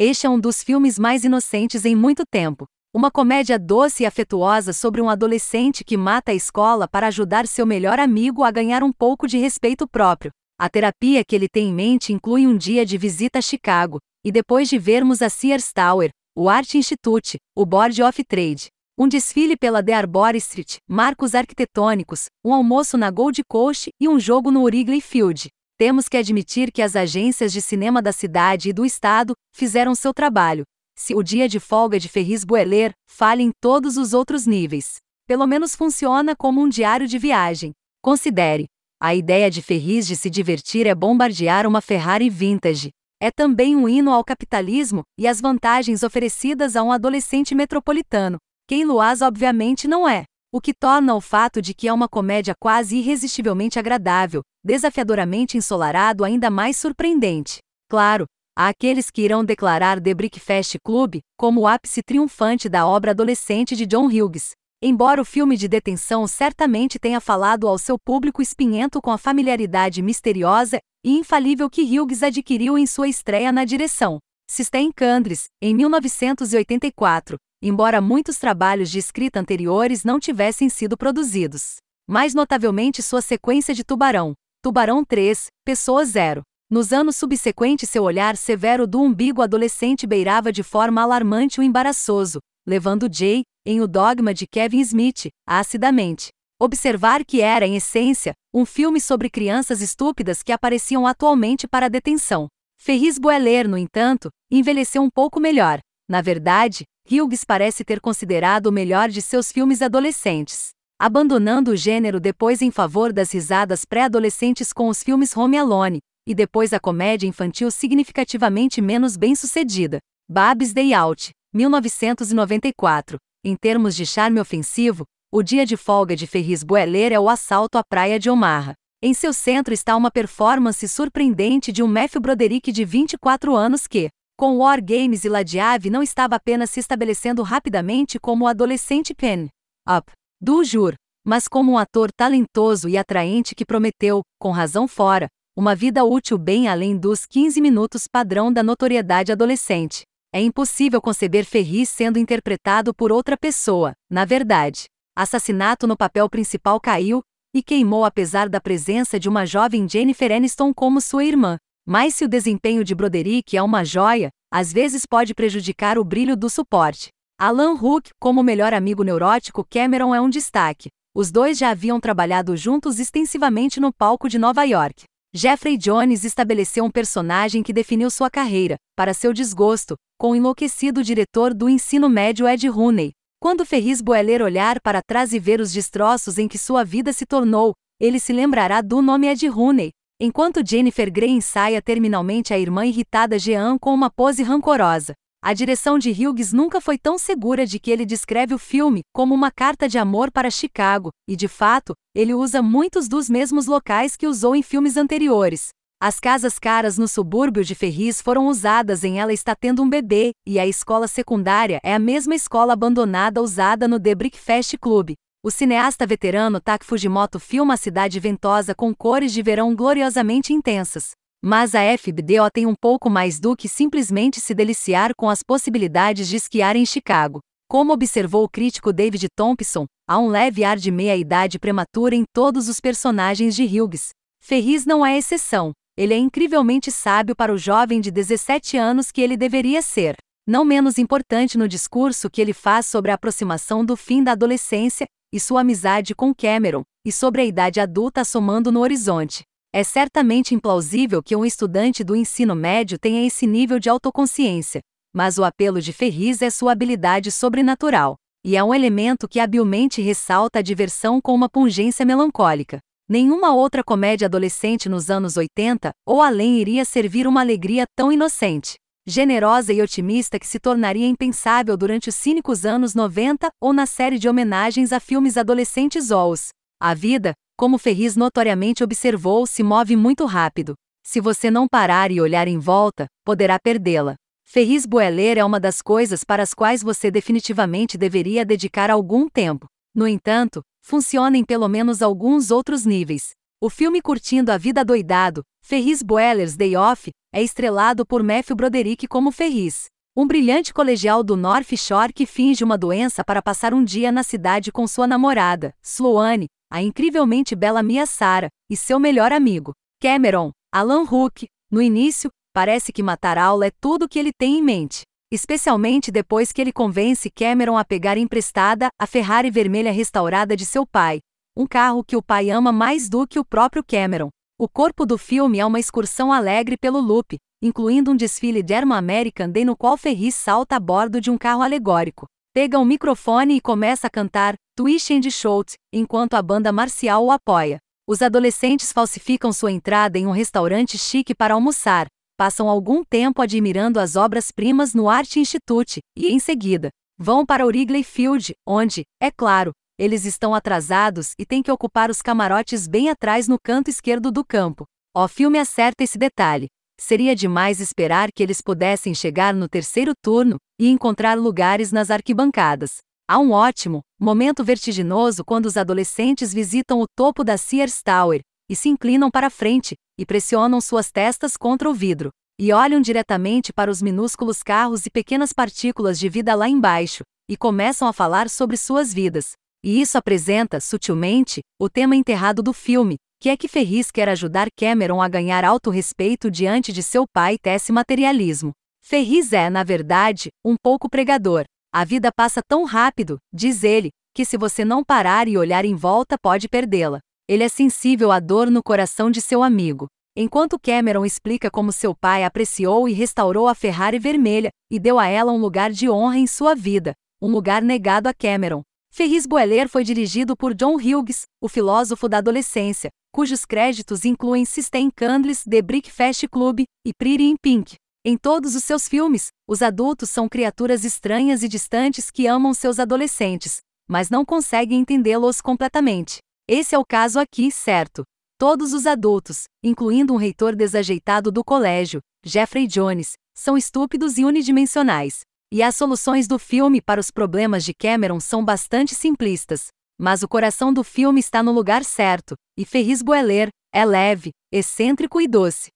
Este é um dos filmes mais inocentes em muito tempo. Uma comédia doce e afetuosa sobre um adolescente que mata a escola para ajudar seu melhor amigo a ganhar um pouco de respeito próprio. A terapia que ele tem em mente inclui um dia de visita a Chicago, e depois de vermos a Sears Tower, o Art Institute, o Board of Trade, um desfile pela The Arbor Street, marcos arquitetônicos, um almoço na Gold Coast e um jogo no Wrigley Field. Temos que admitir que as agências de cinema da cidade e do estado fizeram seu trabalho, se o dia de folga de Ferris Bueller falha em todos os outros níveis. Pelo menos funciona como um diário de viagem. Considere. A ideia de Ferris de se divertir é bombardear uma Ferrari vintage. É também um hino ao capitalismo e às vantagens oferecidas a um adolescente metropolitano. Quem Luaz obviamente não é. O que torna o fato de que é uma comédia quase irresistivelmente agradável, desafiadoramente ensolarado ainda mais surpreendente. Claro, Há aqueles que irão declarar The Brickfast Club como o ápice triunfante da obra adolescente de John Hughes. Embora o filme de detenção certamente tenha falado ao seu público espinhento com a familiaridade misteriosa e infalível que Hughes adquiriu em sua estreia na direção. Sistem Candres, em 1984, embora muitos trabalhos de escrita anteriores não tivessem sido produzidos. Mais notavelmente sua sequência de Tubarão, Tubarão 3, Pessoa Zero, nos anos subsequentes, seu olhar severo do umbigo adolescente beirava de forma alarmante o embaraçoso, levando Jay, em O Dogma de Kevin Smith, acidamente observar que era, em essência, um filme sobre crianças estúpidas que apareciam atualmente para detenção. Ferris Bueller, no entanto, envelheceu um pouco melhor. Na verdade, Hughes parece ter considerado o melhor de seus filmes adolescentes, abandonando o gênero depois em favor das risadas pré-adolescentes com os filmes Home Alone, e depois a comédia infantil significativamente menos bem-sucedida, Babs Day Out, 1994. Em termos de charme ofensivo, o dia de folga de Ferris Bueller é o assalto à praia de Omaha. Em seu centro está uma performance surpreendente de um Matthew Broderick de 24 anos que, com War Games e Ladiave não estava apenas se estabelecendo rapidamente como o adolescente Pen Up do Jur, mas como um ator talentoso e atraente que prometeu, com razão fora, uma vida útil bem além dos 15 minutos padrão da notoriedade adolescente. É impossível conceber Ferris sendo interpretado por outra pessoa, na verdade. Assassinato no papel principal caiu e queimou apesar da presença de uma jovem Jennifer Aniston como sua irmã. Mas se o desempenho de Broderick é uma joia, às vezes pode prejudicar o brilho do suporte. Alan Hook, como melhor amigo neurótico Cameron é um destaque. Os dois já haviam trabalhado juntos extensivamente no palco de Nova York. Jeffrey Jones estabeleceu um personagem que definiu sua carreira, para seu desgosto, com o enlouquecido diretor do ensino médio Ed Rooney. Quando Ferris Bueller olhar para trás e ver os destroços em que sua vida se tornou, ele se lembrará do nome Ed Rooney. Enquanto Jennifer Grey ensaia terminalmente a irmã irritada Jean com uma pose rancorosa, a direção de Hughes nunca foi tão segura de que ele descreve o filme como uma carta de amor para Chicago, e de fato, ele usa muitos dos mesmos locais que usou em filmes anteriores. As casas caras no subúrbio de Ferris foram usadas em Ela Está Tendo um Bebê, e a escola secundária é a mesma escola abandonada usada no The Brickfast Club. O cineasta veterano Tak Fujimoto filma a cidade ventosa com cores de verão gloriosamente intensas. Mas a FBDO tem um pouco mais do que simplesmente se deliciar com as possibilidades de esquiar em Chicago. Como observou o crítico David Thompson, há um leve ar de meia-idade prematura em todos os personagens de Hughes. Ferris não é exceção. Ele é incrivelmente sábio para o jovem de 17 anos que ele deveria ser. Não menos importante no discurso que ele faz sobre a aproximação do fim da adolescência e sua amizade com Cameron, e sobre a idade adulta assomando no horizonte. É certamente implausível que um estudante do ensino médio tenha esse nível de autoconsciência, mas o apelo de Ferris é sua habilidade sobrenatural, e é um elemento que habilmente ressalta a diversão com uma pungência melancólica. Nenhuma outra comédia adolescente nos anos 80 ou além iria servir uma alegria tão inocente, generosa e otimista que se tornaria impensável durante os cínicos anos 90 ou na série de homenagens a filmes adolescentes Ous. A vida, como Ferris notoriamente observou, se move muito rápido. Se você não parar e olhar em volta, poderá perdê-la. Ferris Bueller é uma das coisas para as quais você definitivamente deveria dedicar algum tempo. No entanto, funciona em pelo menos alguns outros níveis. O filme Curtindo a Vida Doidado, Ferris Bueller's Day Off, é estrelado por Matthew Broderick como Ferris, um brilhante colegial do North Shore que finge uma doença para passar um dia na cidade com sua namorada, Sloane, a incrivelmente bela Mia Sara, e seu melhor amigo, Cameron, Alan Hook. No início, parece que matar aula é tudo o que ele tem em mente. Especialmente depois que ele convence Cameron a pegar emprestada a Ferrari vermelha restaurada de seu pai, um carro que o pai ama mais do que o próprio Cameron. O corpo do filme é uma excursão alegre pelo loop, incluindo um desfile de Airman American Day no qual Ferris salta a bordo de um carro alegórico. Pega um microfone e começa a cantar Twist and Shout, enquanto a banda marcial o apoia. Os adolescentes falsificam sua entrada em um restaurante chique para almoçar, passam algum tempo admirando as obras-primas no Art Institute e, em seguida, vão para o Wrigley Field, onde, é claro, eles estão atrasados e têm que ocupar os camarotes bem atrás no canto esquerdo do campo. O filme acerta esse detalhe. Seria demais esperar que eles pudessem chegar no terceiro turno e encontrar lugares nas arquibancadas. Há um ótimo momento vertiginoso quando os adolescentes visitam o topo da Sears Tower e se inclinam para frente e pressionam suas testas contra o vidro e olham diretamente para os minúsculos carros e pequenas partículas de vida lá embaixo e começam a falar sobre suas vidas, e isso apresenta, sutilmente, o tema enterrado do filme, que é que Ferris quer ajudar Cameron a ganhar autorrespeito diante de seu pai Tesse materialismo. Ferris é, na verdade, um pouco pregador. A vida passa tão rápido, diz ele, que se você não parar e olhar em volta pode perdê-la. Ele é sensível à dor no coração de seu amigo. Enquanto Cameron explica como seu pai apreciou e restaurou a Ferrari vermelha e deu a ela um lugar de honra em sua vida, um lugar negado a Cameron, Ferris Bueller foi dirigido por John Hughes, o filósofo da adolescência, cujos créditos incluem System Candles, The Brickfast Club e Pretty in Pink. Em todos os seus filmes, os adultos são criaturas estranhas e distantes que amam seus adolescentes, mas não conseguem entendê-los completamente. Esse é o caso aqui, certo? Todos os adultos, incluindo um reitor desajeitado do colégio, Jeffrey Jones, são estúpidos e unidimensionais. E as soluções do filme para os problemas de Cameron são bastante simplistas. Mas o coração do filme está no lugar certo, e Ferris Bueller é leve, excêntrico e doce.